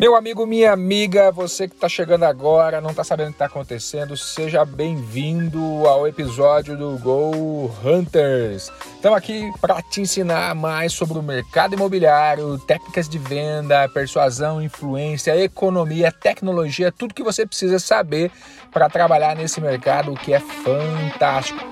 Meu amigo, minha amiga, você que está chegando agora, não está sabendo o que está acontecendo, seja bem-vindo ao episódio do Go Hunters. Estamos aqui para te ensinar mais sobre o mercado imobiliário, técnicas de venda, persuasão, influência, economia, tecnologia, tudo que você precisa saber para trabalhar nesse mercado que é fantástico.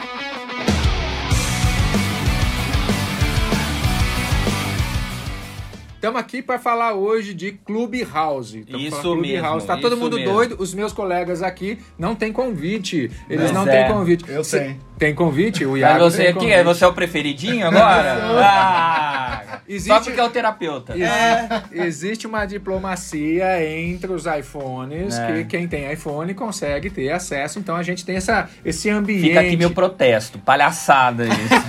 Estamos aqui para falar hoje de Clubhouse. Isso Clube mesmo. House. Tá todo mundo mesmo. doido. Os meus colegas aqui não têm convite. Eles Mas não é. têm convite. Eu Cê- tenho. Tem convite? O Mas Iago você tem aqui, convite. é, você é o preferidinho agora? ah, Só Existe- porque é o terapeuta. Ex- Existe uma diplomacia entre os iPhones É. que quem tem iPhone consegue ter acesso. Então a gente tem essa, esse ambiente. Fica aqui meu protesto. Palhaçada isso.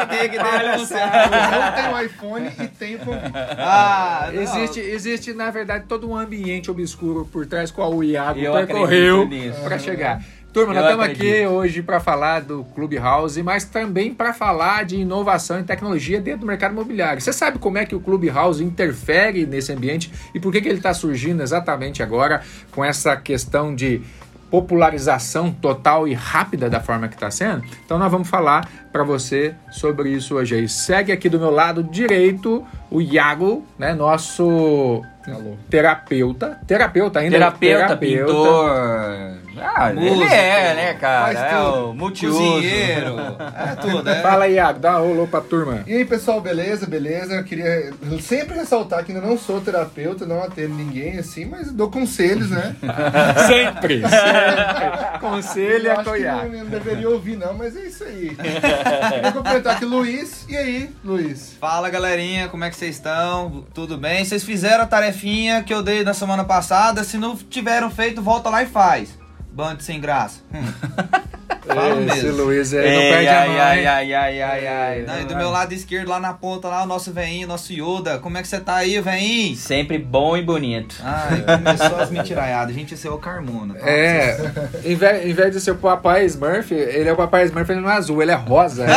É, tem que. Eu tenho iPhone e tenho convite. ah, não. Existe, existe, na verdade, todo um ambiente obscuro por trás qual o Iago Eu percorreu para chegar. Turma, nós estamos aqui hoje para falar do Clubhouse, mas também para falar de inovação e tecnologia dentro do mercado imobiliário. Você sabe como é que o Clubhouse interfere nesse ambiente e por que, que ele está surgindo exatamente agora com essa questão de popularização total e rápida da forma que está sendo? Então nós vamos falar para você sobre isso hoje aí. Segue aqui do meu lado direito o Iago, né, nosso Alô. terapeuta, terapeuta ainda, Terapeuta, pintor. Ah, ele Músico, é, né, cara? faz É tudo. o multiuso. Cozinheiro. É tudo, é. Fala Iago, dá um alô pra turma. E aí, pessoal, beleza? Beleza? Eu queria sempre ressaltar que ainda não sou terapeuta, não atendo ninguém assim, mas dou conselhos, né? Sempre, sempre. Conselho é acho com Iago. não, não deveria ouvir, não, mas é isso aí. Queria complementar aqui, Luiz. E aí, Luiz? Fala galerinha, como é que vocês estão? Tudo bem? Vocês fizeram a tarefinha que eu dei na semana passada? Se não tiveram feito, volta lá e faz. Bando sem graça. Hum. Falo Esse mesmo. Luiz aí não Ei, perde a ai, mão, ai, ai, ai, ai, ai. Não, e do meu lado esquerdo, lá na ponta, lá o nosso veinho, nosso Yoda. Como é que você tá aí, veinho? Sempre bom e bonito. Ai, começou as mentiraiadas. Gente, esse é o Carmona. tá? É, em vez, em vez de ser o papai Smurf, ele é o papai Smurf, ele não é azul, ele é rosa. ele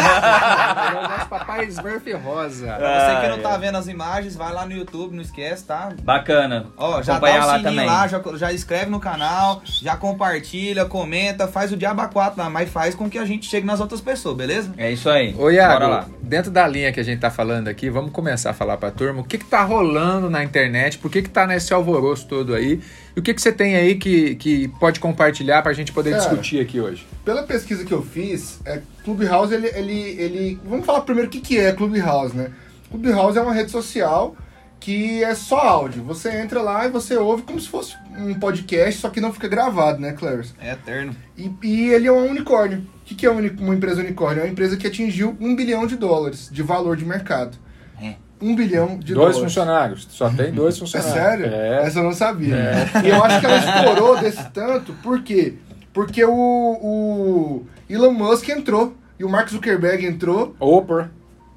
é o nosso papai Smurf rosa. Pra você que não tá vendo as imagens, vai lá no YouTube, não esquece, tá? Bacana. Ó, já dá Acompanhar o lá sininho também. lá, já, já inscreve no canal, já compartilha, comenta, faz o diabo a quatro lá, mas faz com que a gente chegue nas outras pessoas, beleza? É isso aí. Ô Iago, Bora lá. dentro da linha que a gente tá falando aqui, vamos começar a falar pra turma o que que tá rolando na internet, por que que tá nesse alvoroço todo aí, e o que que você tem aí que, que pode compartilhar pra gente poder Cara, discutir aqui hoje. Pela pesquisa que eu fiz, é, Clubhouse, ele, ele, ele... Vamos falar primeiro o que, que é Clubhouse, né? Clubhouse é uma rede social que é só áudio. Você entra lá e você ouve como se fosse um podcast, só que não fica gravado, né, Clarice? É eterno. E, e ele é um unicórnio. O que, que é uma empresa unicórnio? É uma empresa que atingiu um bilhão de dólares de valor de mercado. É. Um bilhão de dois dólares. funcionários, só tem dois É funcionários. sério? É. Essa eu não sabia. E eu acho que ela estourou desse tanto, por quê? Porque o, o Elon Musk entrou, e o Mark Zuckerberg entrou, Oprah.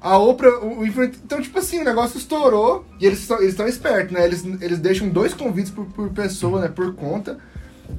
A Oprah, o, o então tipo assim, o negócio estourou, e eles estão eles espertos, né? Eles, eles deixam dois convites por, por pessoa, né? Por conta,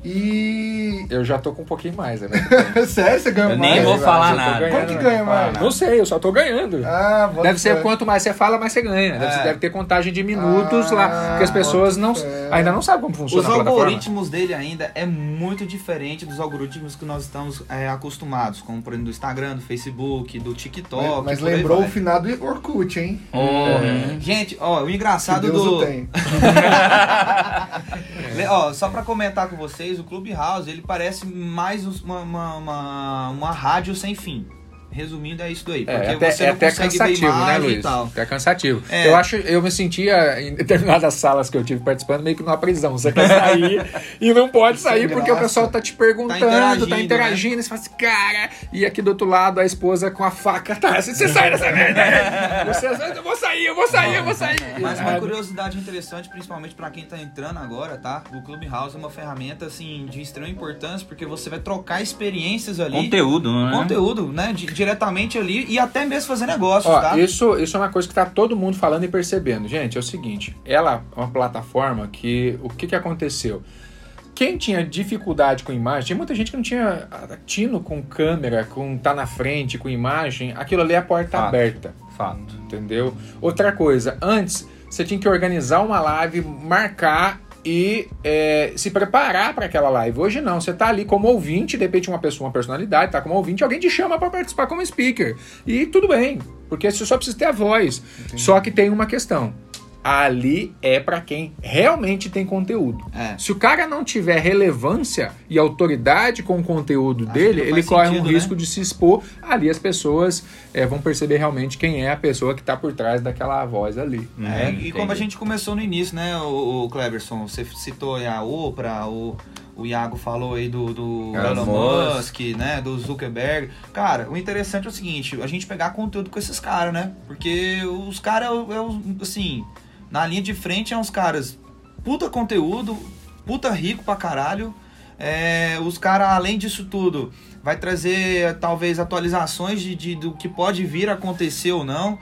e... Eu já tô com um pouquinho mais, né? Sério, você ganha Eu mais? nem vou falar nada. ganhando, Como que né? ganha mais? Não sei, eu só tô ganhando. Ah, Deve ser quanto mais você fala, mais você ganha. Deve, É. deve ter contagem de minutos Ah, lá. Porque as pessoas não, ainda não sabem como Os funciona a plataforma. algoritmos dele ainda é muito diferente dos algoritmos que nós estamos é, acostumados, como por exemplo do Instagram, do Facebook, do TikTok. Mas, mas lembrou vai. o finado Orkut, hein? Uhum. Gente, ó, o Que engraçado Deus do. o tem. Ó, só pra comentar com vocês, o Clubhouse, ele parece mais uma, uma, uma, uma rádio sem fim. Resumindo, é isso daí. Porque É, até, você é até cansativo, né, Luiz? Até cansativo. É. Eu acho, eu me sentia em determinadas salas que eu tive participando meio que numa prisão. Você quer sair e não pode sair Sem porque o graça. pessoal tá te perguntando, interagindo, tá interagindo, e você fala assim, cara, e aqui do outro lado a esposa com a faca, tá, você, você sai dessa merda. aí. Você, eu vou sair, eu vou sair, eu vou sair. Mas uma curiosidade interessante, principalmente pra quem tá entrando agora, tá? O Clubhouse é uma ferramenta, assim, de extrema importância, porque você vai trocar experiências ali. Conteúdo, né? Conteúdo, né? Di- diretamente ali e até mesmo fazer negócios, Ó, tá? isso, isso é uma coisa que tá todo mundo falando e percebendo. Gente, é o seguinte, ela é uma plataforma que. O que, que aconteceu? Quem tinha dificuldade com imagem, tinha muita gente que não tinha ah, tino com câmera, com tá na frente, com imagem, aquilo ali é a porta Fato. aberta, Fato. entendeu? Outra coisa, antes você tinha que organizar uma live, marcar e é, se preparar para aquela live. Hoje não, você tá ali como ouvinte, de repente uma pessoa, uma personalidade, tá como ouvinte, alguém te chama para participar como speaker. E tudo bem, porque você só precisa ter a voz. Só que tem uma questão. Ali é para quem realmente tem conteúdo. É. Se o cara não tiver relevância e autoridade com o conteúdo Acho dele, ele corre um sentido, risco né? de se expor. Ali as pessoas é, vão perceber realmente quem é a pessoa que está por trás daquela voz ali. É, Uhum, e como a gente começou no início, né, o, o Cleverson, você citou aí a Oprah, o, o Iago falou aí do, do Elon Musk. Né, do Zuckerberg. Cara, o interessante é o seguinte, a gente pegar conteúdo com esses caras, né, porque os caras, é, é assim, na linha de frente é uns caras puta conteúdo, puta rico pra caralho, é, os caras, além disso tudo, vai trazer talvez atualizações de, de- do que pode vir a acontecer ou não.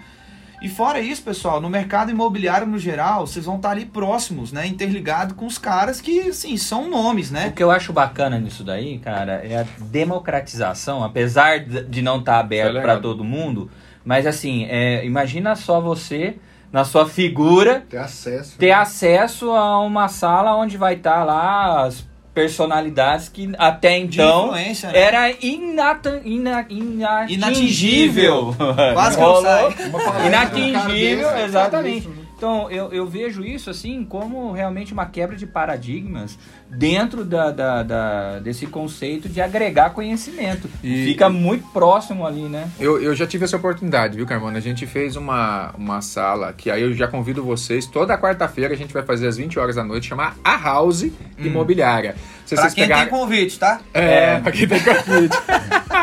E fora isso, pessoal, no mercado imobiliário no geral, vocês vão estar ali próximos, né? Interligado com os caras que, assim, são nomes, O né? que eu acho bacana nisso daí, cara, é a democratização, apesar de não estar Isso é aberto legal. para todo mundo, mas assim, é, imagina só você, na sua figura, Ter acesso. ter acesso a uma sala onde vai estar lá as personalidades que até então né? era inata, ina, inatingível. Inatingível. Quase que não sai. Inatingível, desse, exatamente. Então, eu, eu vejo isso assim como realmente uma quebra de paradigmas dentro da, da- da- desse conceito de agregar conhecimento. E- Fica muito próximo ali, né? Eu, eu já tive essa oportunidade, viu, Carmona? A gente fez uma, uma sala que aí eu já convido vocês. Toda quarta-feira a gente vai fazer às 20 horas da noite, chamar A House Imobiliária. Se Pra vocês quem pegarem- tem convite, tá? É, pra quem tem convite.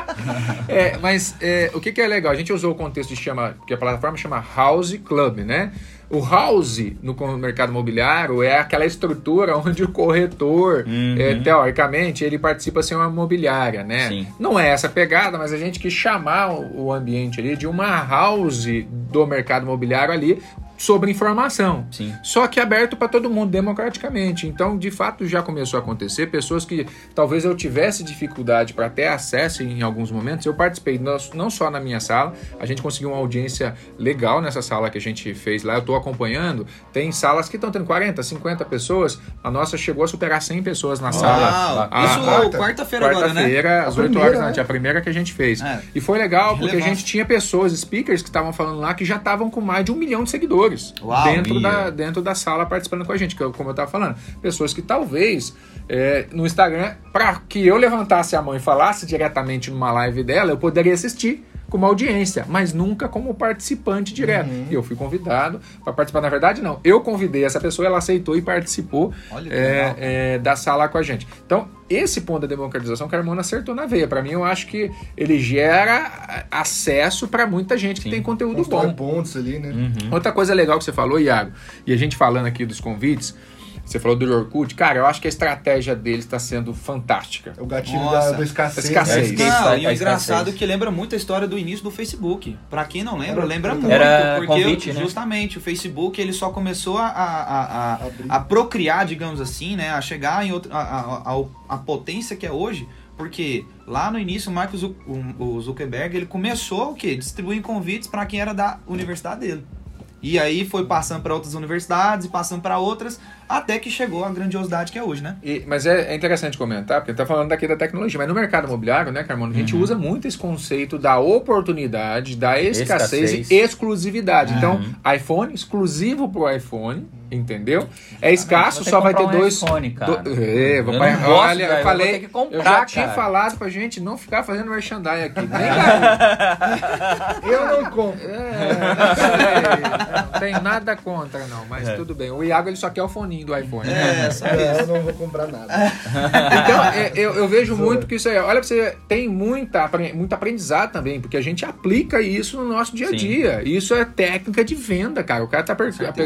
É, mas é, o que, que é legal? A gente usou o contexto de chama, que a plataforma chama House Club, né? O house no mercado imobiliário é aquela estrutura onde o corretor, Uhum. é, teoricamente, ele participa sem uma imobiliária, né? Sim. Não é essa pegada, mas a gente quis chamar o, o ambiente ali de uma house do mercado imobiliário ali sobre informação. Sim. Só que aberto para todo mundo democraticamente. Então, de fato, já começou a acontecer. Pessoas que talvez eu tivesse dificuldade para ter acesso em alguns momentos, eu participei não- só na minha sala, a gente conseguiu uma audiência legal nessa sala que a gente fez lá. Eu estou acompanhando. Tem salas que estão tendo 40, 50 pessoas. A nossa chegou a superar 100 pessoas na sala. Uau, Ah, isso quarta- quarta-feira agora, né? Quarta-feira, às 8 primeira, horas da né? noite, a primeira que a gente fez. É. E foi legal porque a Relevância. gente tinha pessoas, speakers, que estavam falando lá que já estavam com mais de um milhão de seguidores Uau, dentro, da, dentro da sala participando com a gente, que eu- como eu estava falando. Pessoas que talvez é, no Instagram, para que eu levantasse a mão e falasse diretamente numa live dela, eu poderia assistir com uma audiência, mas nunca como participante direto. Uhum. E eu fui convidado para participar. Na verdade, não. Eu convidei essa pessoa, ela aceitou e participou Olha que é, é, da sala com a gente. Então, esse ponto da democratização, Carmona acertou na veia. Para mim, eu acho que ele gera acesso para muita gente que Sim. tem conteúdo Constrói bom. pontos ali, né? Uhum. Outra coisa legal que você falou, Iago, e a gente falando aqui dos convites, você falou do Orkut, cara, eu acho que a estratégia deles está sendo fantástica. É o gatilho da, da escassez. Escassez. né? Escassez. Não, e o engraçado escassez. é que lembra muito a história do início do Facebook. Pra quem não lembra, Era- lembra era muito. porque convite, né? justamente o Facebook ele só começou a, a, a, a, procriar, digamos assim, né? A chegar em outra, a, a, a, a potência que é hoje. Porque lá no início o Mark Zuckerberg ele começou o quê? Distribuindo convites para quem era da universidade dele. E aí foi passando para outras universidades e passando para outras, até que chegou a grandiosidade que é hoje, né? E- mas é, é interessante comentar, porque tá falando daqui da tecnologia, mas no mercado imobiliário, né, Carmona, a gente usa muito esse conceito da oportunidade, da escassez, Escassez. e exclusividade. Uhum. Então, iPhone exclusivo pro iPhone, entendeu? É escasso, só vai ter um dois. iPhone, cara. do- é, Eu vou não pai- gosto, olha, velho, eu eu falei, vou ter que comprar, eu já tinha cara. falado pra gente não ficar fazendo merchandising aqui. Nem. Eu não compro. É, não tenho nada contra, não, mas tudo bem. O Iago ele só quer o do iPhone. É, só É, eu não vou comprar nada. Então, é, eu, eu vejo muito que isso aí, olha pra você, tem muita, muito aprendizado também, porque a gente aplica isso no nosso dia a Sim. dia. Isso é técnica de venda, cara. O cara tá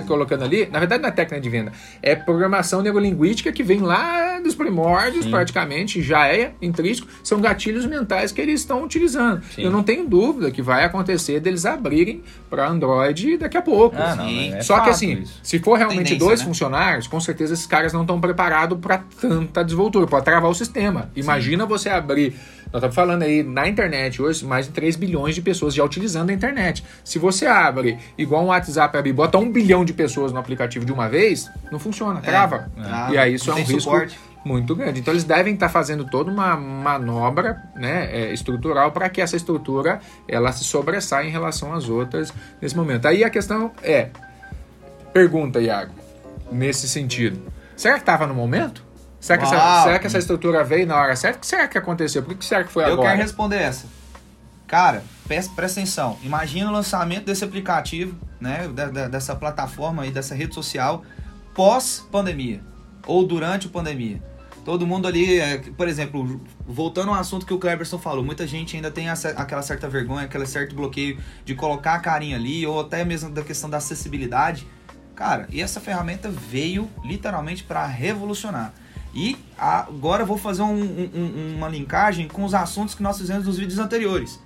colocando ali, na verdade não é técnica de venda, é programação neurolinguística que vem lá dos primórdios, Sim. praticamente, já é intrínseco, são gatilhos mentais que eles estão utilizando. Sim. Eu não tenho dúvida que vai acontecer deles abrirem para Android daqui a pouco. Ah, não, Sim. é Só que assim, isso. se for realmente Tendência, dois né? funcionários, com certeza esses caras não estão preparados para tanta desvoltura, pode travar o sistema. Imagina você abrir, nós estamos falando aí na internet hoje, mais de 3 bilhões de pessoas já utilizando a internet. Se você abre igual um WhatsApp abre, e bota um bilhão de pessoas no aplicativo de uma vez, não funciona, trava. trava, E aí isso é um risco suporte. muito grande. Então eles devem estar fazendo toda uma manobra né, é, estrutural para que essa estrutura ela se sobressaia em relação às outras nesse momento. Aí a questão é, pergunta, Iago, nesse sentido, será que estava no momento? Será que, essa, será que essa estrutura veio na hora certa? O que será que aconteceu? Por que será que foi Eu agora? quero responder essa. Cara, presta, presta atenção. Imagina o lançamento desse aplicativo, né? da- da- dessa plataforma e dessa rede social pós-pandemia. Ou durante a pandemia. Todo mundo ali, é, por exemplo, voltando ao assunto que o Cleberson falou, muita gente ainda tem essa- aquela certa vergonha, aquele certo bloqueio de colocar a carinha ali, ou até mesmo da questão da acessibilidade. Cara, e essa ferramenta veio literalmente para revolucionar. E agora eu vou fazer um- um- um- uma linkagem com os assuntos que nós fizemos nos vídeos anteriores.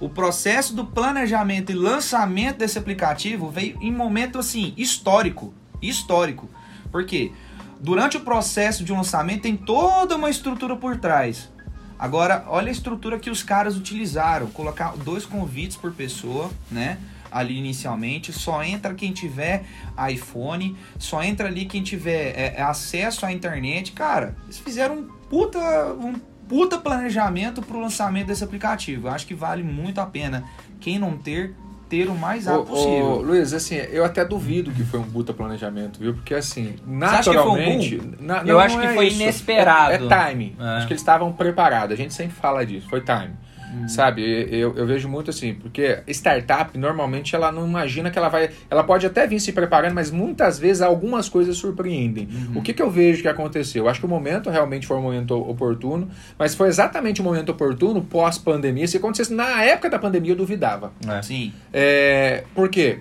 O processo do planejamento e lançamento desse aplicativo veio em momento assim histórico, histórico. Por quê? Durante o processo de lançamento tem toda uma estrutura por trás. Agora, olha a estrutura que os caras utilizaram, colocar dois convites por pessoa, né? Ali inicialmente, só entra quem tiver iPhone, só entra ali quem tiver é, é, acesso à internet. Cara, eles fizeram um puta, um puta planejamento pro lançamento desse aplicativo. Eu acho que vale muito a pena quem não ter, ter o mais Ô, rápido ô, possível. Luiz, assim, eu até duvido que foi um puta planejamento, viu? Porque assim, naturalmente. na- Eu não, acho não que é foi isso. inesperado. É, é timing. É. Acho que eles estavam preparados. A gente sempre fala disso, foi time. Hum. Sabe, eu, eu vejo muito assim, porque startup normalmente ela não imagina que ela vai. Ela pode até vir se preparando, mas muitas vezes algumas coisas surpreendem. Uhum. O que, que eu vejo que aconteceu? Eu acho que o momento realmente foi um momento oportuno, mas foi exatamente o momento oportuno pós-pandemia. Se acontecesse na época da pandemia, eu duvidava. É. Sim. É, por quê?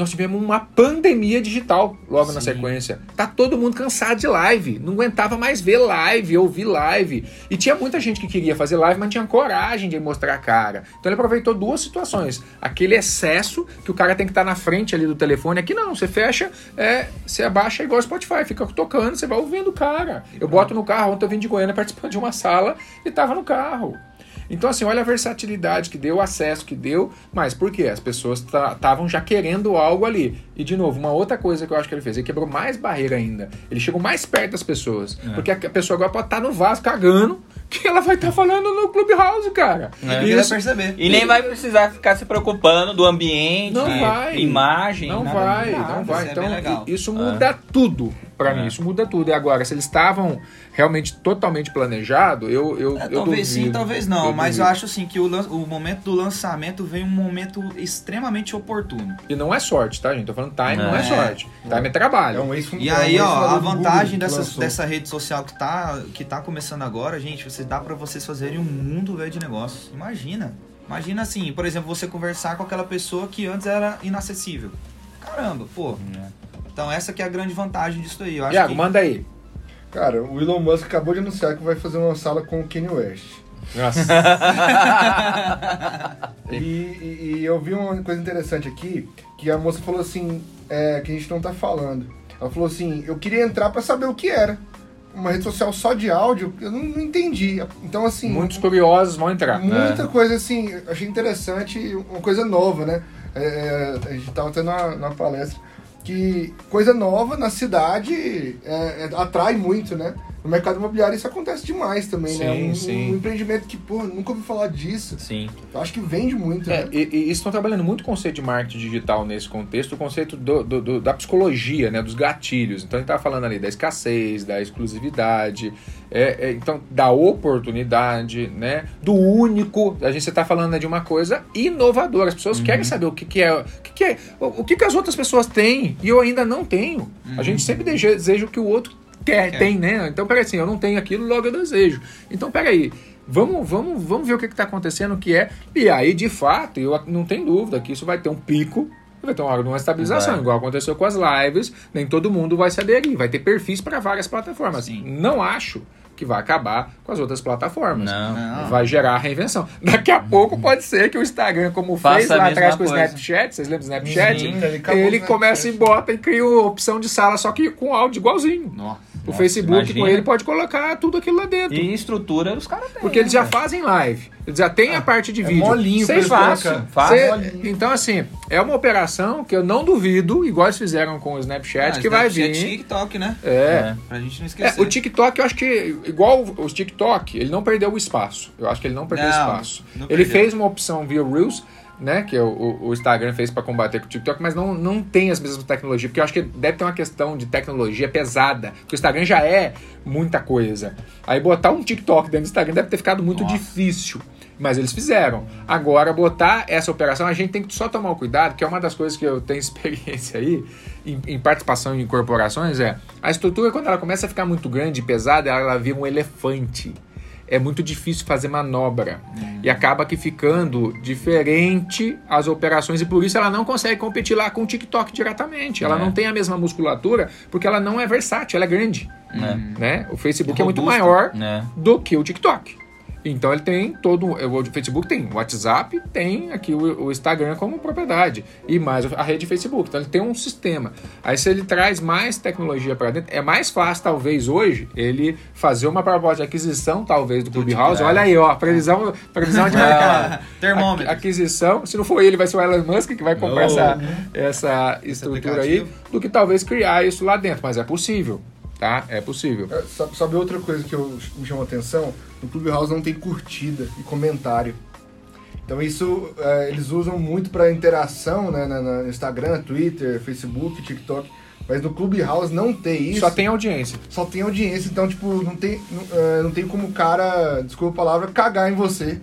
Nós tivemos uma pandemia digital logo na Sim. sequência. Tá todo mundo cansado de live. Não aguentava mais ver live, ouvir live. E tinha muita gente que queria fazer live, mas não tinha coragem de mostrar a cara. Então ele aproveitou duas situações. Aquele excesso que o cara tem que estar na frente ali do telefone. Aqui não, você fecha, é, você abaixa igual Spotify, fica tocando, você vai ouvindo o cara. Eu boto no carro, ontem eu vim de Goiânia participar de uma sala e tava no carro. Então, assim, olha a versatilidade que deu, o acesso que deu, mas por quê? As pessoas estavam já querendo algo ali. E, de novo, uma outra coisa que eu acho que ele fez, ele quebrou mais barreira ainda. Ele chegou mais perto das pessoas. Porque a pessoa agora pode estar no vaso cagando, que ela vai estar falando no Clubhouse, cara. É. Vai Isso, perceber. E nem vai precisar ficar se preocupando do ambiente, Não vai. imagem. Não nada vai, disso. não vai. isso é Então, isso muda tudo pra É. mim. Isso muda tudo. E agora, se eles estavam realmente totalmente planejado, eu, eu, É, eu talvez sim, duvido. talvez não, mas eu duvido. acho assim que o, o momento do lançamento veio um momento extremamente oportuno. E não é sorte, tá, gente? Tô falando time, não é É. sorte. Time é trabalho. É um ex E aí, ó, a vantagem dessa, dessa rede social que tá, que tá começando agora, gente, você dá pra vocês fazerem um mundo velho de negócios. Imagina. Imagina assim, por exemplo, você conversar com aquela pessoa que antes era inacessível. Caramba, pô. Então essa que é a grande vantagem disso aí. Eu acho Iago, que... manda aí. Cara, o Elon Musk acabou de anunciar que vai fazer uma sala com o Kanye West. Nossa. E, e- e eu vi uma coisa interessante aqui, que a moça falou assim, é, que a gente não tá falando. Ela falou assim, eu queria entrar pra saber o que era. Uma rede social só de áudio, eu não, não entendi. Então, assim, Muitos curiosos vão entrar. muita coisa assim, eu achei interessante, uma coisa nova, né? É, a gente tava tendo uma, uma palestra que coisa nova na cidade é, é, atrai muito, né? No mercado imobiliário isso acontece demais também, né? Sim, Um, sim. um empreendimento que, pô, nunca ouvi falar disso. Sim. Eu acho que vende muito, É, né? e, e estão trabalhando muito o conceito de marketing digital nesse contexto, o conceito do- do- do- da psicologia, né, dos gatilhos. Então a gente estava falando ali da escassez, da exclusividade, é, é, então da oportunidade, né, do único. A gente está falando né, de uma coisa inovadora. As pessoas querem saber o que, que é, o que, que é, o, o que, que as outras pessoas têm e eu ainda não tenho. A gente sempre deseja, deseja o que o outro quer, Quer. tem, né? Então peraí, assim, eu não tenho aquilo, logo eu desejo. Então peraí. Vamos, vamos, vamos ver o que está acontecendo, o que é. E aí, de fato, eu não tenho dúvida que isso vai ter um pico, vai ter uma hora de uma estabilização, Vai. igual aconteceu com as lives. Nem todo mundo vai se aderir, vai ter perfis para várias plataformas. Sim. Não acho que vai acabar com as outras plataformas. Não. Não. Vai gerar reinvenção. Daqui a pouco pode ser que o Instagram, como Faça fez lá atrás com o. Snapchat, vocês lembram do Snapchat? Sim, ele ele começa e bota e cria a opção de sala, só que com áudio igualzinho. Nossa. O Facebook imagina. com ele pode colocar tudo aquilo lá dentro. E estrutura os caras têm. Porque eles já né, fazem live. Eles já têm a parte de é vídeo. molinho eles fácil. Cê- então, assim, é uma operação que eu não duvido, igual eles fizeram com o Snapchat, Ah, que vai Snapchat e vir. TikTok, né? É. É. Pra gente não É, esquecer. o TikTok, eu acho que, igual o TikTok, ele não perdeu o espaço. Eu acho que ele não perdeu Não, espaço. não ele perdeu. fez uma opção via Reels, né? Que o, o- Instagram fez para combater com o TikTok, mas não, não tem as mesmas tecnologias. Porque eu acho que deve ter uma questão de tecnologia pesada. Porque o Instagram já é muita coisa. Aí botar um TikTok dentro do Instagram deve ter ficado muito Nossa. difícil. Mas eles fizeram. Agora, botar essa operação, a gente tem que só tomar o cuidado, que é uma das coisas que eu tenho experiência aí, em, em participação em corporações, é a estrutura, quando ela começa a ficar muito grande e pesada, ela, ela vira um elefante. É muito difícil fazer manobra. E acaba que ficando diferente as operações, e por isso ela não consegue competir lá com o TikTok diretamente. Ela É. não tem a mesma musculatura, porque ela não é versátil, ela é grande. É. Né? O Facebook é, muito Robusta. maior É. do que o TikTok. Então ele tem todo. O Facebook tem o WhatsApp, tem aqui o, o Instagram como propriedade. E mais a rede Facebook. Então ele tem um sistema. Aí se ele traz mais tecnologia para dentro, é mais fácil, talvez, hoje, ele fazer uma proposta de aquisição, talvez, do Clubhouse. Olha aí, ó, previsão, previsão de mercado. Termômetro. Aqui- Aquisição, se não for ele, vai ser o Elon Musk que vai comprar Oh. essa, essa estrutura aí, do que talvez criar isso lá dentro. Mas é possível, tá? É possível. É, Sabe, sabe outra coisa que eu, me chamou a atenção? No Clubhouse não tem curtida e comentário. Então isso é, eles usam muito para interação né, na, na- no Instagram, Twitter, Facebook, TikTok. Mas no Clubhouse não tem isso. Só tem audiência. Só tem audiência, então, tipo, não tem, não, é, não tem como o cara, desculpa a palavra, cagar em você.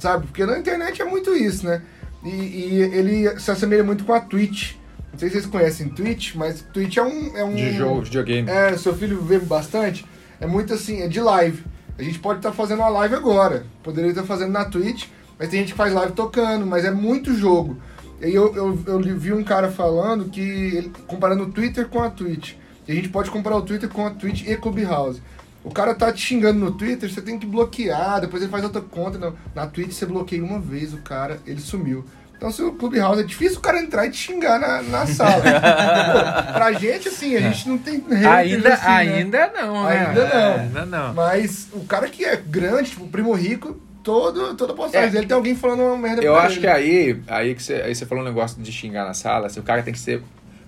Sabe? Porque na internet é muito isso, né? E, e ele se assemelha muito com a Twitch. Não sei se vocês conhecem Twitch, mas Twitch é um. É um De jogo, videogame. É, seu filho vê bastante. É muito assim, é de live. A gente pode estar fazendo uma live agora. Poderia estar fazendo na Twitch, mas tem gente que faz live tocando, mas é muito jogo. E aí eu, eu, eu vi um cara falando que, ele, comparando o Twitter com a Twitch. E a gente pode comparar o Twitter com a Twitch e Clubhouse. O cara tá te xingando no Twitter, você tem que bloquear, depois ele faz outra conta. Não. Na Twitch você bloqueia uma vez o cara, ele sumiu. Então, se o Clubhouse é difícil o cara entrar e te xingar na, na sala. Pô, pra gente, assim, a gente não tem Ainda, assim, né? ainda não, né? Ainda não. É, ainda não. Mas o cara que é grande, tipo, o primo rico, todo, toda postagem É. dele tem alguém falando uma merda Eu pra acho ele. que aí, aí que você, aí você falou um negócio de xingar na sala, assim, o cara tem que ser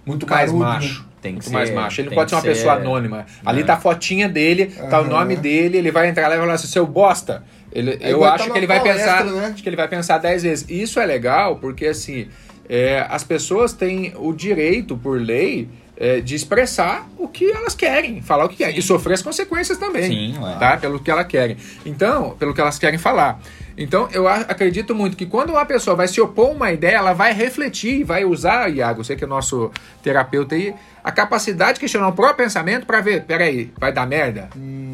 muito mais Carudo, macho. né? Tem que muito ser- mais macho. Ele não pode ser uma pessoa ser- anônima. Ali tá a fotinha dele, tá o Aham. nome dele, ele vai entrar lá e vai falar assim, seu bosta. Ele, eu igual acho tá que ele vai pensar. palestra, né? Acho que ele vai pensar dez vezes. Isso é legal porque assim, é, as pessoas têm o direito, por lei, é, de expressar o que elas querem, falar o que querem. E sofrer as consequências também. Sim, ué. tá? Pelo que elas querem. Então, pelo que elas querem falar. Então, eu acredito muito que quando uma pessoa vai se opor a uma ideia, ela vai refletir, vai usar, Iago, você que é nosso terapeuta aí, a capacidade de questionar o próprio pensamento para ver, peraí, vai dar merda?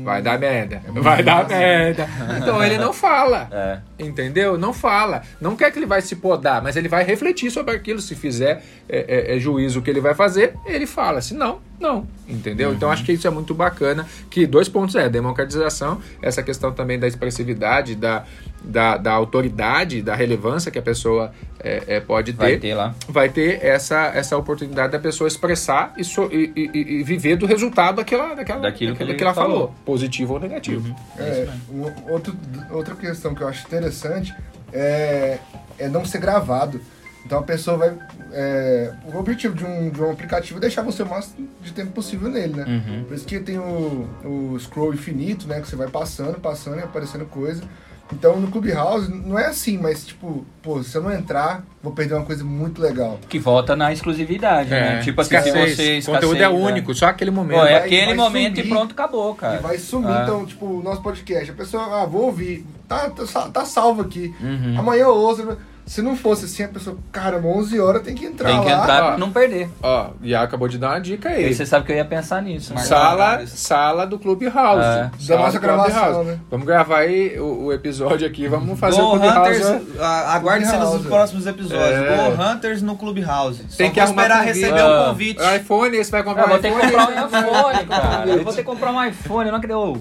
vai dar merda. vai dar merda. Então ele não fala. É. Entendeu? Não fala. Não quer que ele vai se podar, mas ele vai refletir sobre aquilo. Se fizer é, é, é juízo o que ele vai fazer, ele fala. Se não, não. Entendeu? Então acho que isso é muito bacana. Que dois pontos é democratização, essa questão também da expressividade, da, da, da autoridade, da relevância que a pessoa é, é, pode ter. Vai ter lá. Vai ter essa, essa oportunidade da pessoa expressar e, so- e- e- e viver do resultado daquela, daquela, Daquilo que que ela falou. falou. positivo ou negativo. É, um- outro, outra questão que eu acho interessante é, é não ser gravado. Então a pessoa vai. é, o objetivo de um, de um aplicativo é deixar você o máximo de tempo possível nele, né? Uhum. Por isso que tem o, o scroll infinito, né? Que você vai passando, passando e aparecendo coisa. Então no Clubhouse não é assim, mas tipo, pô, se eu não entrar, vou perder uma coisa muito legal. Que volta na exclusividade, né? Tipo assim, se você O conteúdo é escasseia, único, só aquele momento. Pô, é Vai- aquele vai momento sumir. e pronto, acabou, cara. E vai sumir, Ah. então, tipo, o nosso podcast. A pessoa, ah, vou ouvir. Tá, tá, tá salvo aqui. Uhum. Amanhã eu ouço. Se não fosse assim, a pessoa, caramba, 11 horas tem que entrar Tem que lá. entrar pra não perder. Ó, e acabou de dar uma dica E aí. você sabe que eu ia pensar nisso. né? Sala, sala do Clubhouse. É. Sala Da nossa gravação, né? Vamos gravar aí o, o episódio aqui, vamos fazer Go o Clubhouse. Hunters, a- aguarde cenas Clubhouse. dos próximos episódios. É. Go Hunters no Clubhouse. Tem Só que vou arrumar esperar convite. receber Ah. um convite. iPhone, você vai comprar Eu um vou ter que iPhone. comprar um iPhone, cara. Eu vou ter que comprar um iPhone. Eu não acredito. Ô,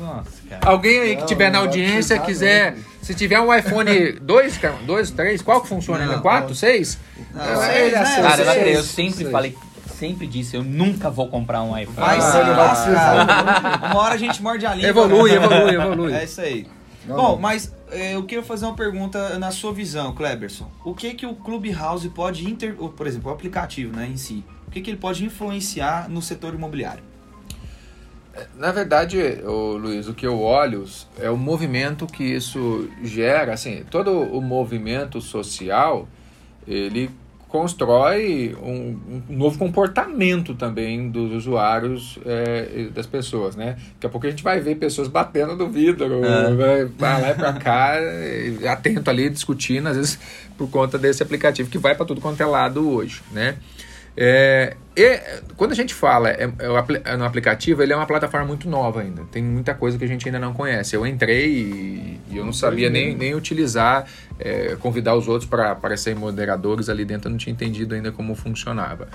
Nossa, cara. Alguém aí que tiver na audiência quiser, se tiver um iPhone 2, 2, 3, qual que funciona ainda? Não, 4, não. 6? Não, É, né? aceita, Cara, eu, sempre seis. falei, sempre disse, eu nunca vou comprar um iPhone. Vai Ah, se não lascar. Uma hora a gente morde a língua. Evolui, né? evolui, evolui. É isso aí. Não, Bom, mas eh, eu queria fazer uma pergunta na sua visão, Kleberson. O que que o Clubhouse pode inter... por exemplo, o aplicativo, né, em si, o que que ele pode influenciar no setor imobiliário? Na verdade, ô, Luiz, o que eu olho é o movimento que isso gera. Assim, todo o movimento social, ele constrói um, um novo comportamento também dos usuários é, e das pessoas, né? Daqui a pouco a gente vai ver pessoas batendo no vidro, É. vai vai lá e pra cá, atento ali, discutindo, às vezes por conta desse aplicativo que vai para tudo quanto é lado hoje, né? É, e quando a gente fala é, é é no aplicativo, ele é uma plataforma muito nova ainda. Tem muita coisa que a gente ainda não conhece. Eu entrei e, e eu não sabia nem, nem utilizar, é, convidar os outros para serem moderadores ali dentro, eu não tinha entendido ainda como funcionava.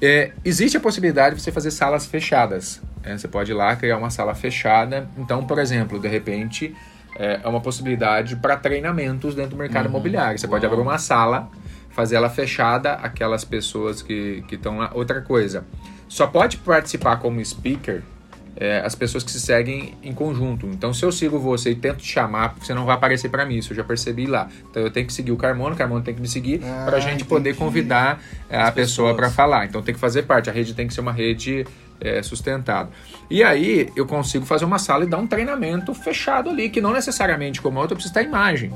É, existe a possibilidade de você fazer salas fechadas. né? Você pode ir lá criar uma sala fechada. Então, por exemplo, de repente, é, é uma possibilidade para treinamentos dentro do mercado imobiliário. Você pode abrir uma sala, fazer ela fechada, aquelas pessoas que estão lá. Outra coisa, só pode participar como speaker é, as pessoas que se seguem em conjunto. Então, se eu sigo você e tento te chamar, porque você não vai aparecer para mim, isso eu já percebi lá. Então, eu tenho que seguir o Carmono, o Carmono tem que me seguir Ah, para a gente poder convidar é, a pessoa para falar. Então, tem que fazer parte. A rede tem que ser uma rede é, sustentada. E aí, eu consigo fazer uma sala e dar um treinamento fechado ali, que não necessariamente, como outra, precisa ter imagem.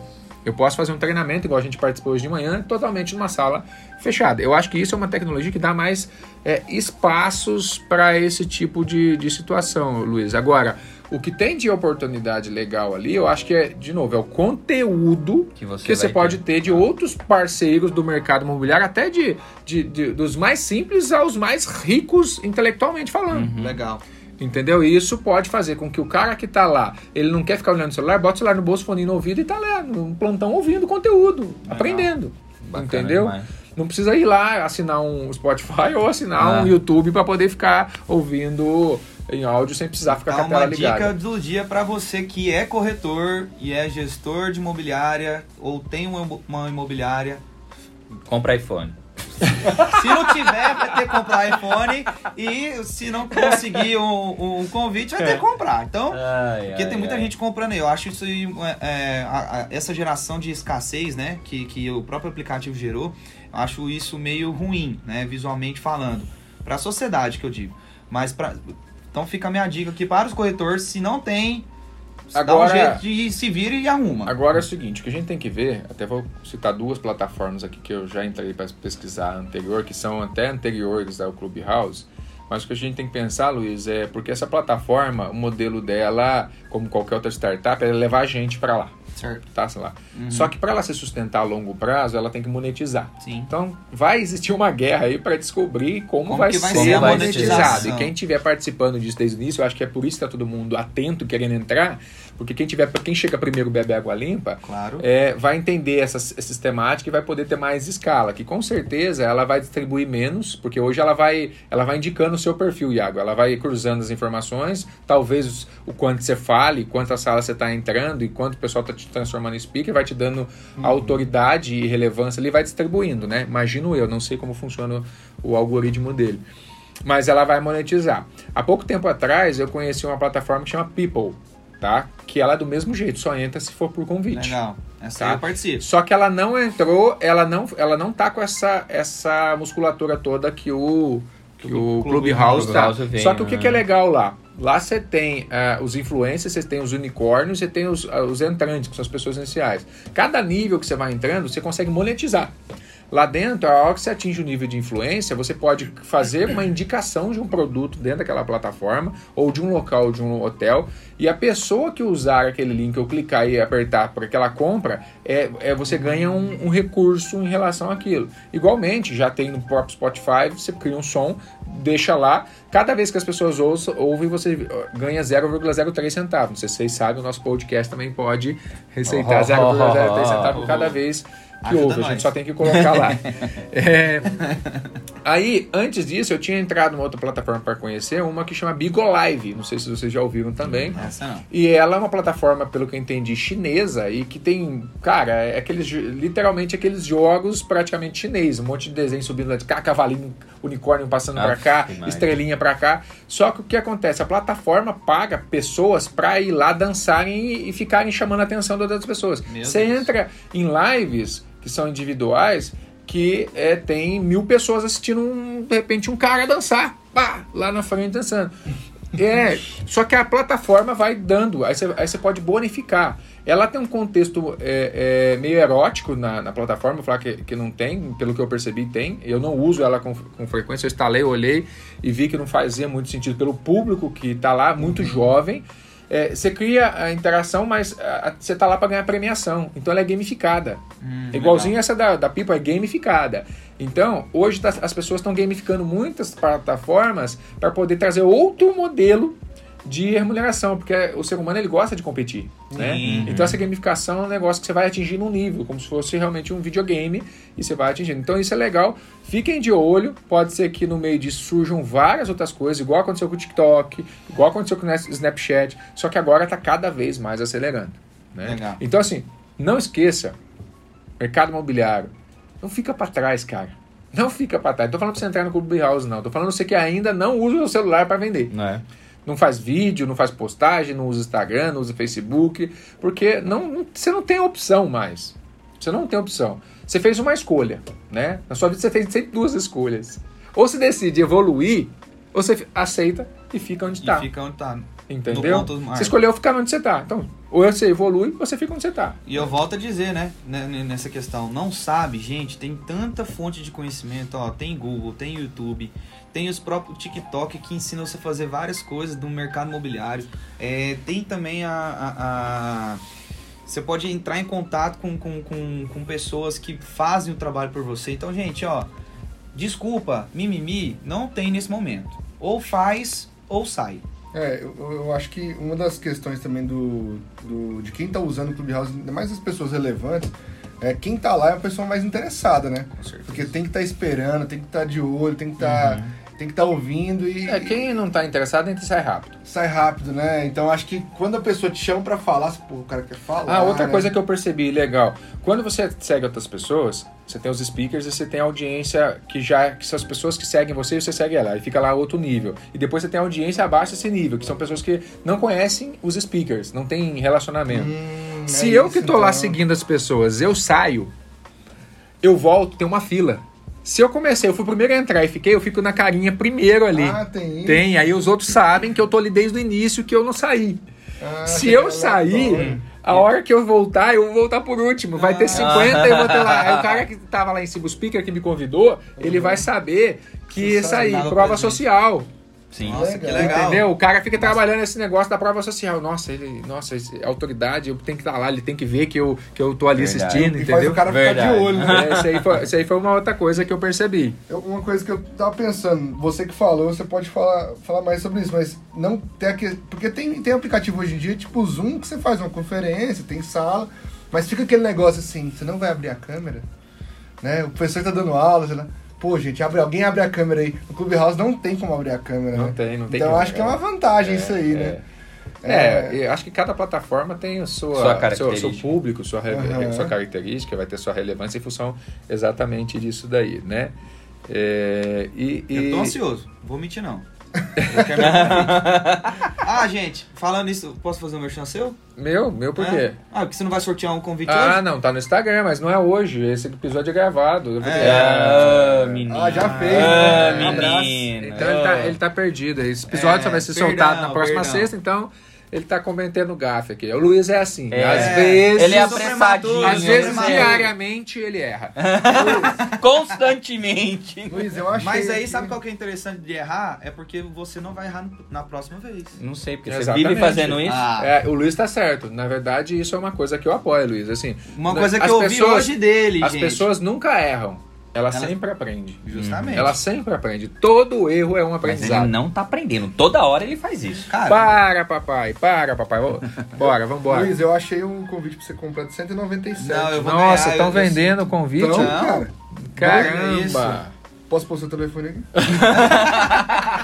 Eu posso fazer um treinamento, igual a gente participou hoje de manhã, totalmente numa sala fechada. Eu acho que isso é uma tecnologia que dá mais é, espaços para esse tipo de, de situação, Luiz. Agora, o que tem de oportunidade legal ali, eu acho que é, de novo, é o conteúdo Que você que você pode ter. ter de outros parceiros do mercado imobiliário, até de, de- de- dos mais simples aos mais ricos intelectualmente falando. Uhum. Legal. Entendeu? E isso pode fazer com que o cara que tá lá, ele não quer ficar olhando o celular, bota o celular no bolso, fone no ouvido e tá lá, no plantão ouvindo conteúdo, aprendendo. Bacana entendeu? demais. Não precisa ir lá assinar um Spotify ou assinar Ah. um YouTube para poder ficar ouvindo em áudio sem precisar ficar Dá com a tela uma dica ligada. do dia para você que é corretor e é gestor de imobiliária ou tem uma imobiliária. Compra iPhone. Se não tiver, vai ter que comprar iPhone e se não conseguir um, um convite, vai ter que comprar. Então, Porque tem muita gente comprando aí. Eu acho isso é, é, a- a- essa geração de escassez, né? Que, que o próprio aplicativo gerou, eu acho isso meio ruim, né? Visualmente falando. Pra sociedade que eu digo. Mas pra. Então fica a minha dica aqui para os corretores, se não tem, dá um Agora- jeito de se vira e arruma. Agora é o seguinte, o que a gente tem que ver, até vou citar duas plataformas aqui que eu já entrei para pesquisar anterior, que são até anteriores ao Clubhouse, mas o que a gente tem que pensar, Luiz, é porque essa plataforma, o modelo dela, como qualquer outra startup, é levar a gente para lá, Certo. tá? Sei lá. Uhum. Só que para ela se sustentar a longo prazo, ela tem que monetizar. Sim. Então, vai existir uma guerra aí para descobrir como, Como vai, vai ser monetizado. E quem estiver participando disso desde o início, eu acho que é por isso que está todo mundo atento, querendo entrar, porque quem tiver, quem chega primeiro bebe água limpa, Claro. é, vai entender essas, essas temáticas e vai poder ter mais escala, que com certeza ela vai distribuir menos, porque hoje ela vai, ela vai indicando o seu perfil, Iago. Ela vai cruzando as informações, talvez o quanto você fale, quantas salas você está entrando e quanto o pessoal está te transformando em speaker, vai te dando autoridade e relevância ali, vai distribuindo, né? Imagino eu, não sei como funciona o, o algoritmo dele. Mas ela vai monetizar. Há pouco tempo atrás eu conheci uma plataforma que chama People, tá? Que ela é do mesmo jeito, só entra se for por convite. Legal. Essa Tá. aí eu participo. Só que ela não entrou, ela não, ela não tá com essa, essa musculatura toda que o, que o Clubhouse tá. Clubhouse vem, Só que o que, né? que é legal lá? Lá você tem ah, os influencers, você tem os unicórnios, você tem os, ah, os entrantes, que são as pessoas iniciais. Cada nível que você vai entrando, você consegue monetizar. Lá dentro, a hora que você atinge o nível de influência, você pode fazer uma indicação de um produto dentro daquela plataforma, ou de um local, de um hotel, e a pessoa que usar aquele link ou clicar e apertar para aquela compra, é, é, você ganha um, um recurso em relação àquilo. Igualmente, já tem no próprio Spotify, você cria um som, deixa lá, cada vez que as pessoas ouçam, ouvem, você ganha 0,03 centavos. Não sei se vocês sabem, o nosso podcast também pode receitar Oh. 0,03 centavos cada vez que Ajuda ouve, a nós. gente só tem que colocar lá. É, aí, antes disso, eu tinha entrado numa outra plataforma para conhecer, uma que chama Bigo Live. Não sei se vocês já ouviram também. Essa não. E ela é uma plataforma, pelo que eu entendi, chinesa e que tem, cara, é aqueles, literalmente aqueles jogos praticamente chinês, um monte de desenho subindo lá de cá, cavalinho, unicórnio passando Aff, cá, estrelinha pra cá. Só que o que acontece? A plataforma paga pessoas pra ir lá dançarem e, e ficarem chamando a atenção das outras pessoas. Meu Você Deus. entra em lives que são individuais que é, tem mil pessoas assistindo, um, de repente, um cara dançar, pá, lá na frente dançando. É, só que a plataforma vai dando, aí você, pode bonificar. Ela tem um contexto é, é, meio erótico na, na plataforma, falar que, que não tem, pelo que eu percebi, tem. Eu não uso ela com, com frequência, eu instalei, olhei e vi que não fazia muito sentido pelo público que está lá, muito jovem. É, você cria a interação, mas ah, você está lá para ganhar premiação. Então ela é gamificada. Hum, É Igualzinho essa da, da People é gamificada. Então, hoje tá- as pessoas estão gamificando muitas plataformas para poder trazer outro modelo de remuneração, porque o ser humano ele gosta de competir, né? Uhum. Então essa gamificação é um negócio que você vai atingir um nível, como se fosse realmente um videogame e você vai atingindo. Então isso é legal. Fiquem de olho, pode ser que no meio disso surjam várias outras coisas, igual aconteceu com o TikTok, igual aconteceu com o Snapchat, só que agora está cada vez mais acelerando, né? Legal. Então assim, não esqueça, mercado imobiliário, não fica para trás, cara. Não fica para trás. Não tô falando para você entrar no Clube House, não. Tô falando você que ainda não usa o celular para vender Não é? Não faz vídeo, não faz postagem, não usa Instagram, não usa Facebook, porque não, você não tem opção mais. Você não tem opção. Você fez uma escolha, né? Na sua vida você fez sempre duas escolhas. Ou você decide evoluir, ou você aceita e fica onde E está. fica onde tá. Entendeu? Você escolheu ficar onde você está. Então, ou você evolui, você fica onde você está. E eu volto a dizer, né, né, nessa questão, não sabe, gente, tem tanta fonte de conhecimento, ó, tem Google, tem YouTube, tem os próprios TikTok que ensinam você a fazer várias coisas no mercado imobiliário, é, tem também a, a- a- Você pode entrar em contato com, com, com, com pessoas que fazem o trabalho por você. Então, gente, ó, desculpa, mimimi, não tem nesse momento. Ou faz ou sai. É, eu, eu acho que uma das questões também do, do de quem tá usando o Clubhouse, ainda mais as pessoas relevantes, é quem tá lá é a pessoa mais interessada, né? Porque tem que estar esperando, tem que estar de olho, tem que estar tem que estar ouvindo e É, quem não está interessado, entra e sai rápido. sai rápido, né? Então acho que quando a pessoa te chama pra falar, pô, o cara quer falar. Ah, outra né? coisa que eu percebi legal. Quando você segue outras pessoas, você tem os speakers e você tem a audiência que já que são as pessoas que seguem você e você segue ela. E fica lá outro nível. E depois você tem a audiência abaixo desse nível, que são pessoas que não conhecem os speakers, não tem relacionamento. Hum, Se é eu isso, que tô lá então. seguindo as pessoas, eu saio, eu volto, tem uma fila. Se eu comecei, eu fui o primeiro a entrar e fiquei, eu fico na carinha primeiro ali. Ah, tem isso. Tem, aí os outros sabem que eu tô ali desde o início que eu não saí. Ah, Se eu sair, a hora que eu voltar, eu vou voltar por último. Vai ter 50 e eu vou ter lá. Aí o cara que tava lá em cima, o speaker que me convidou, ele vai saber que isso aí, prova social. Sim. Nossa, que Legal. Entendeu? O cara fica trabalhando esse negócio da prova social. Nossa, ele, nossa, autoridade, eu tenho que estar lá, ele tem que ver que eu, que eu tô ali Verdade. assistindo, E faz entendeu? o cara ficar Verdade. de olho, né? É, isso, aí foi, isso aí foi uma outra coisa que eu percebi. Eu- uma coisa que eu tava pensando, você que falou, você pode falar, falar mais sobre isso, mas não tem aquele. Porque tem, tem aplicativo hoje em dia, tipo o Zoom, que você faz uma conferência, tem sala, mas fica aquele negócio assim, você não vai abrir a câmera? Né? O professor tá dando aula, sei lá. Pô, gente, abre, alguém abre a câmera aí. No Clubhouse não tem como abrir a câmera, Não né? tem, não tem Então acho que é uma vantagem isso aí, né? É, eu acho que cada plataforma tem a sua, Sua seu, seu público, sua, Aham. sua característica, vai ter sua relevância em função exatamente disso daí, né? É, e, e- Eu tô ansioso, vou mentir não. Eu quero meu convite. ah, gente, falando isso, posso fazer um merchan seu? Meu, meu por quê? É? Ah, porque você não vai sortear um convite Ah, hoje? não, tá no Instagram, mas não é hoje. Esse episódio é gravado. É. Ah, menino. Ah, já fez, Ah, né? Abraço. menino. Então ele tá, ele tá perdido. Esse episódio É, só vai ser perdão, soltado na próxima perdão. sexta, então ele tá cometendo gafe aqui. O Luiz é assim. É. Às vezes. Ele é sou apressadinho. Às vezes, diariamente, ele erra. Constantemente. Luiz, eu achei. Mas aí, que- sabe qual que é interessante de errar? É porque você não vai errar na próxima vez. Não sei, porque você Exatamente. vive fazendo isso. Ah, É, o Luiz tá certo. Na verdade, isso é uma coisa que eu apoio, Luiz. Assim, uma né, coisa que as eu ouvi pessoas- hoje dele, As gente. pessoas nunca erram. Ela, Ela- sempre aprende. Justamente. Ela sempre aprende. Todo erro é um Mas ele aprendizado. não tá aprendendo. Toda hora ele faz isso. Cara, Para, papai, para, papai. Bora, vambora. Luiz, eu achei um convite pra você comprar de 197. Não, eu vou Nossa, estão vendendo o convite? Então, Não. cara, Caramba! posso pôr seu telefone aqui?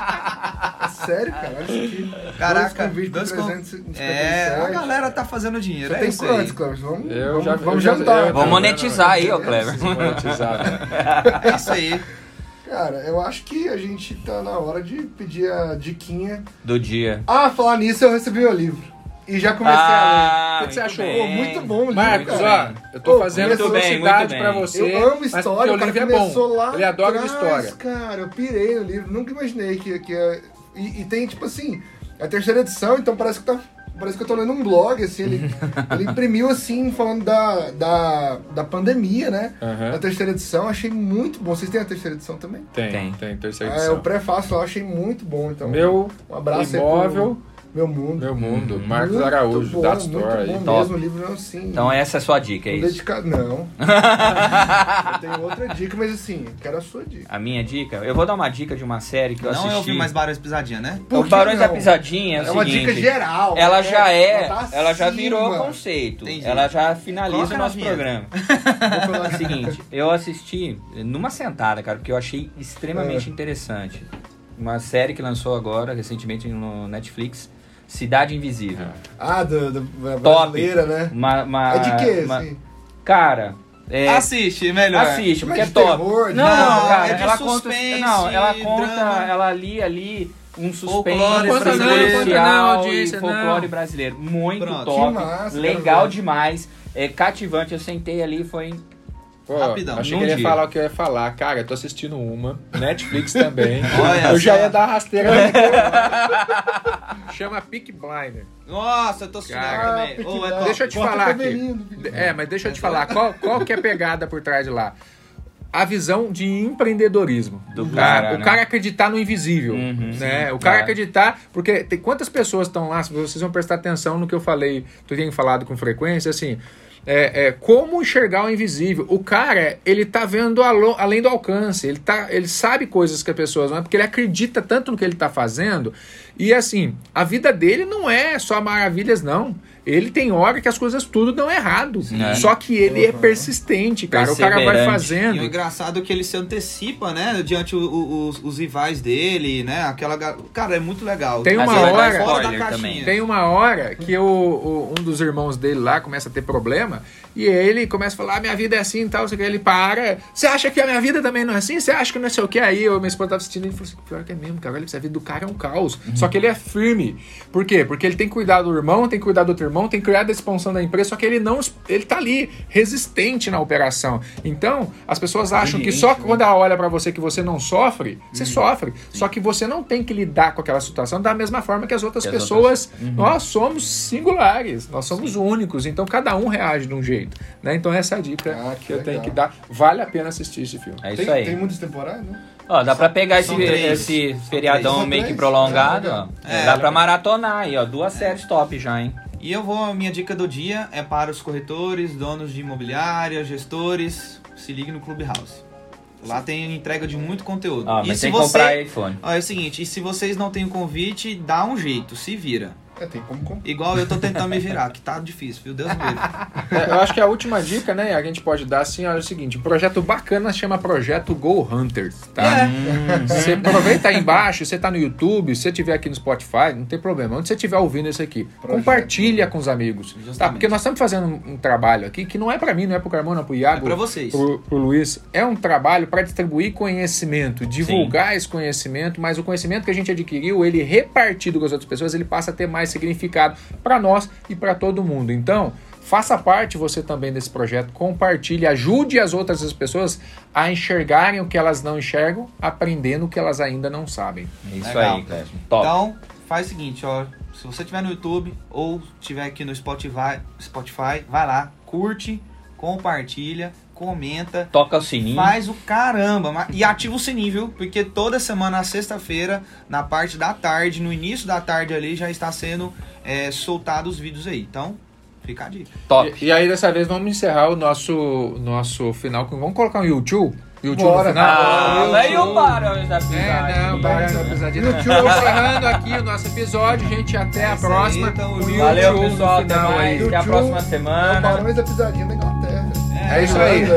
sério, cara, olha isso aqui. Caraca, dois convites dois 357. É, a galera tá fazendo dinheiro. Você é tem isso quantos. Cleber? Vamos, Eu vamos, já vamos eu já- jantar. eu- Vamos monetizar não, aí, ô Cleber. monetizar, né? É isso aí. Cara, eu acho que a gente tá na hora de pedir a diquinha. Do dia. Ah, falar nisso, eu recebi meu livro. E já comecei a Ah, O que que você achou? ler. bem. Muito bom o livro, Marcos, cara. ó, eu tô fazendo publicidade bem, muito pra bem. você. Eu amo mas história, porque o livro é começou bom. lá Ele adora atrás, história. Cara, eu pirei no livro, nunca imaginei que, que. E, e tem, tipo assim, a terceira edição, então parece que tá... Parece que eu tô lendo um blog, assim, ele, ele imprimiu, assim, falando da, da, da pandemia, né? Na terceira edição, achei muito bom. Vocês têm a terceira edição também? Tem, Tem. tem, terceira Ah, é, edição. o pré-fácil lá, eu achei muito bom, então... Meu um abraço aí imóvel, pro meu mundo. meu mundo. Marcos Muito Araújo, bom, da muito Store. aí. bom mesmo, o livro assim... Então essa é a sua dica, é isso. dedica- Não. eu tenho outra dica, mas assim, quero a sua dica. A minha dica? Eu vou dar uma dica de uma série que eu Não assisti. eu ouvi mais Barões Pisadinha, né? Por O Barões da não? Pisadinha é, o É uma seguinte, dica geral. Ela né? já é, tá ela já virou conceito. Entendi. Ela já finaliza Coloca o nosso programa. Vou falar É o seguinte, eu assisti numa sentada, cara, porque eu achei extremamente É. interessante. Uma série que lançou agora, recentemente no Netflix, Cidade Invisível. Ah, do, do, brasileira, né? Uma, uma- É de quê, uma- assim? Cara, é, Assiste, melhor. assiste, Mas porque é top. terror, não, Não, cara, é de ela suspense, conta, não, ela conta, drama. ela ali ali um suspense Folclore brasileiro. policial e folclore não. brasileiro, muito Pronto. top, massa, legal demais, é cativante. Eu sentei ali, foi Pô, Rapidão, Achei que ele ia dia. falar o que eu ia falar. Cara, eu tô assistindo uma. Netflix também. Olha eu já ia dar rasteira. Chama Peak Blinder. Nossa, eu tô assistindo Cara, também. Ô, é. Deixa eu te Bota falar aqui. É, mas deixa eu te falar. Qual, qual que é a pegada por trás de lá? A visão de empreendedorismo. Do Tá? cara, O né? cara acreditar no invisível. Uhum, né? sim. O cara É. acreditar. Porque tem quantas pessoas estão lá, vocês vão prestar atenção no que eu falei, que eu tenho falado com frequência, assim. É, é, como enxergar o invisível. O cara, ele tá vendo além do alcance, ele, tá, ele sabe coisas que as pessoas não é, porque ele acredita tanto no que ele tá fazendo. E assim, a vida dele não é só maravilhas, não. Ele tem hora que as coisas tudo dão errado. Sim. Só que ele é Uhum. persistente, cara. O cara vai Perseverante. E o fazendo. engraçado é que ele se antecipa, né? Diante o- o- os, os rivais dele, né? Aquela. Cara, é muito legal. Tem uma hora- fora da spoiler caixinha. também. Tem uma hora que o, o- um dos irmãos dele lá começa a ter problema e ele começa a falar: "Ah, minha vida é assim e tal, sei que. Ele para. Você acha que a minha vida também não é assim? Você acha que não é sei o que? Aí eu, minha esposa tava assistindo e ele falou assim: pior que é mesmo, cara. Olha, a vida do cara é um caos. Só que ele é firme. Por quê? Porque ele tem que cuidar do irmão, tem que cuidar do outro irmão, tem que cuidar da expansão da empresa, só que ele não. Ele tá ali, resistente na operação. Então, as pessoas acham que só né? quando ela olha pra você que você não sofre, você sofre. Só que você não tem que lidar com aquela situação da mesma forma que as outras Que as pessoas. Nós somos singulares, nós somos únicos. Então cada um reage de um jeito. Né? Então essa é a dica Ah, que que eu tenho que dar. Vale a pena assistir esse filme. É Tem, isso aí. tem muitas temporadas, né? Ó, dá pra pegar esse, três. esse feriadão meio que prolongado, É, ó. é. dá pra maratonar aí, ó. Duas séries top já, hein? E eu vou, a minha dica do dia é para os corretores, donos de imobiliária, gestores, se ligue no Clubhouse. Lá tem entrega de muito conteúdo. E mas se tem que você... comprar iPhone. Ó, é o seguinte, e se vocês não têm o convite, dá um jeito, se vira. É, tem como comprar. Igual eu tô tentando me virar, que tá difícil, viu? Deus me livre. É, eu acho que a última dica, né, a gente pode dar assim, olha, é o seguinte, um projeto bacana chama Projeto Go Hunters, tá? Hum. Você aproveita aí embaixo, você tá no YouTube, se você estiver aqui no Spotify, não tem problema. Onde você estiver ouvindo isso aqui, compartilha com os amigos. Tá? Justamente. Porque nós estamos fazendo um, um trabalho aqui que não é para mim, não é pro Carmona, é pro Iago. É pra vocês. Pro, pro Luiz. É um trabalho para distribuir conhecimento, divulgar esse conhecimento, mas o conhecimento que a gente adquiriu, ele repartido com as outras pessoas, ele passa a ter mais significado para nós e para todo mundo. Então, faça parte você também desse projeto, compartilhe, ajude as outras pessoas a enxergarem o que elas não enxergam, aprendendo o que elas ainda não sabem. É isso Legal. aí, Clésio. Top. Então, faz o seguinte, ó. Se você estiver no YouTube ou estiver aqui no Spotify, Spotify, vai lá, curte, compartilha, comenta, Toca o sininho. faz o caramba e ativa o sininho, viu? Porque toda semana, na sexta-feira, na parte da tarde, no início da tarde ali, já está sendo é, soltado os vídeos aí. Então, fica a dica. Top. E, e aí, dessa vez, vamos encerrar o nosso, nosso final. Vamos colocar um YouTube? E o tio no Bora. final. Ah, tio- o Barões da Pisadinha. É, não, Barões da Pisadinha. E o tio- Encerrando aqui o nosso episódio, gente. Até a isso aí, próxima. tamo Com o junto. Valeu, pessoal. Até mais. aí. Até a próxima É o semana. Barões da Pisadinha da Inglaterra. É isso aí. É. O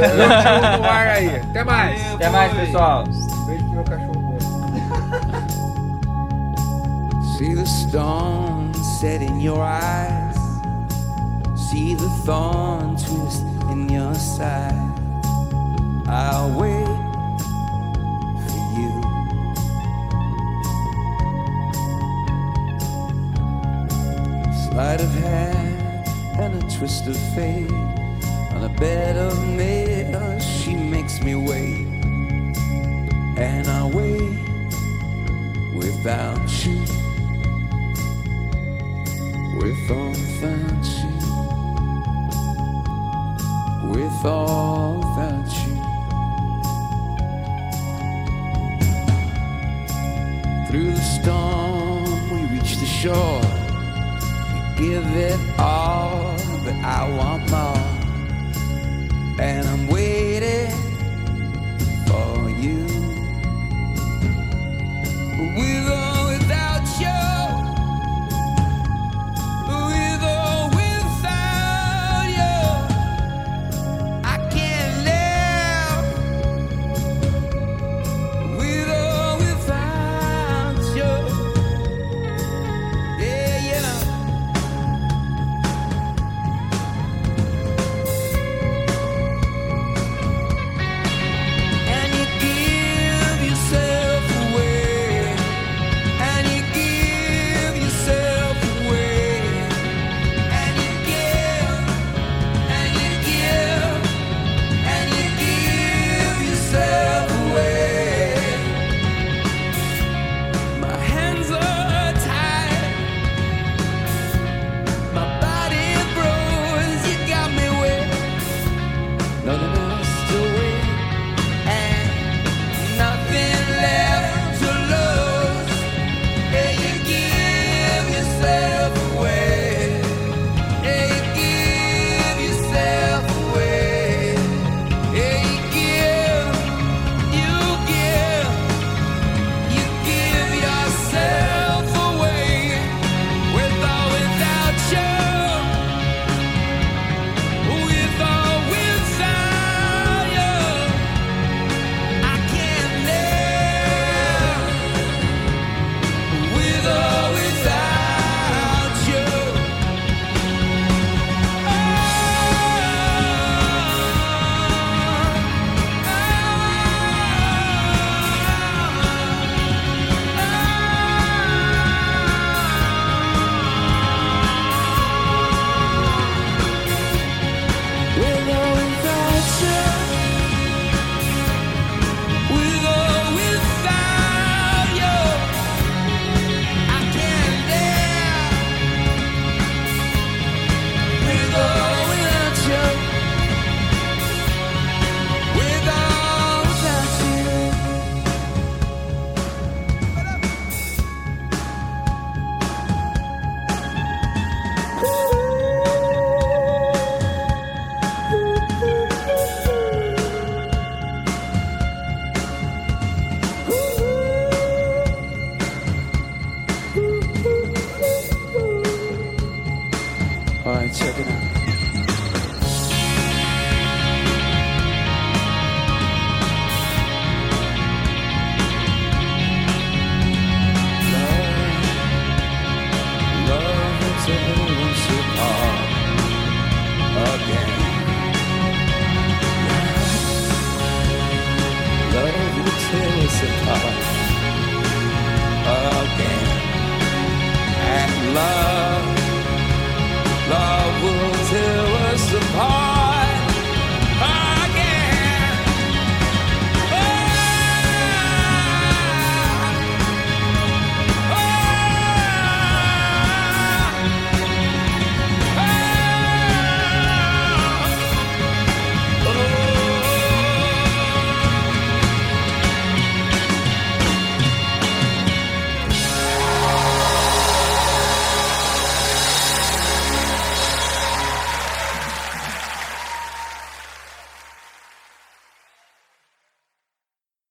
no ar aí. Até mais. Valeu. Até mais, pessoal. Beijo pro meu cachorro. See the stone set in your eyes. See the thorn twist in your side. I'll wait for you. Sleight of hand and a twist of fate. On a bed of nails, she makes me wait. And I wait without you. With or without you. With or without you. Through the storm, we reach the shore. We give it all, but I want more and I'm waiting for you. We're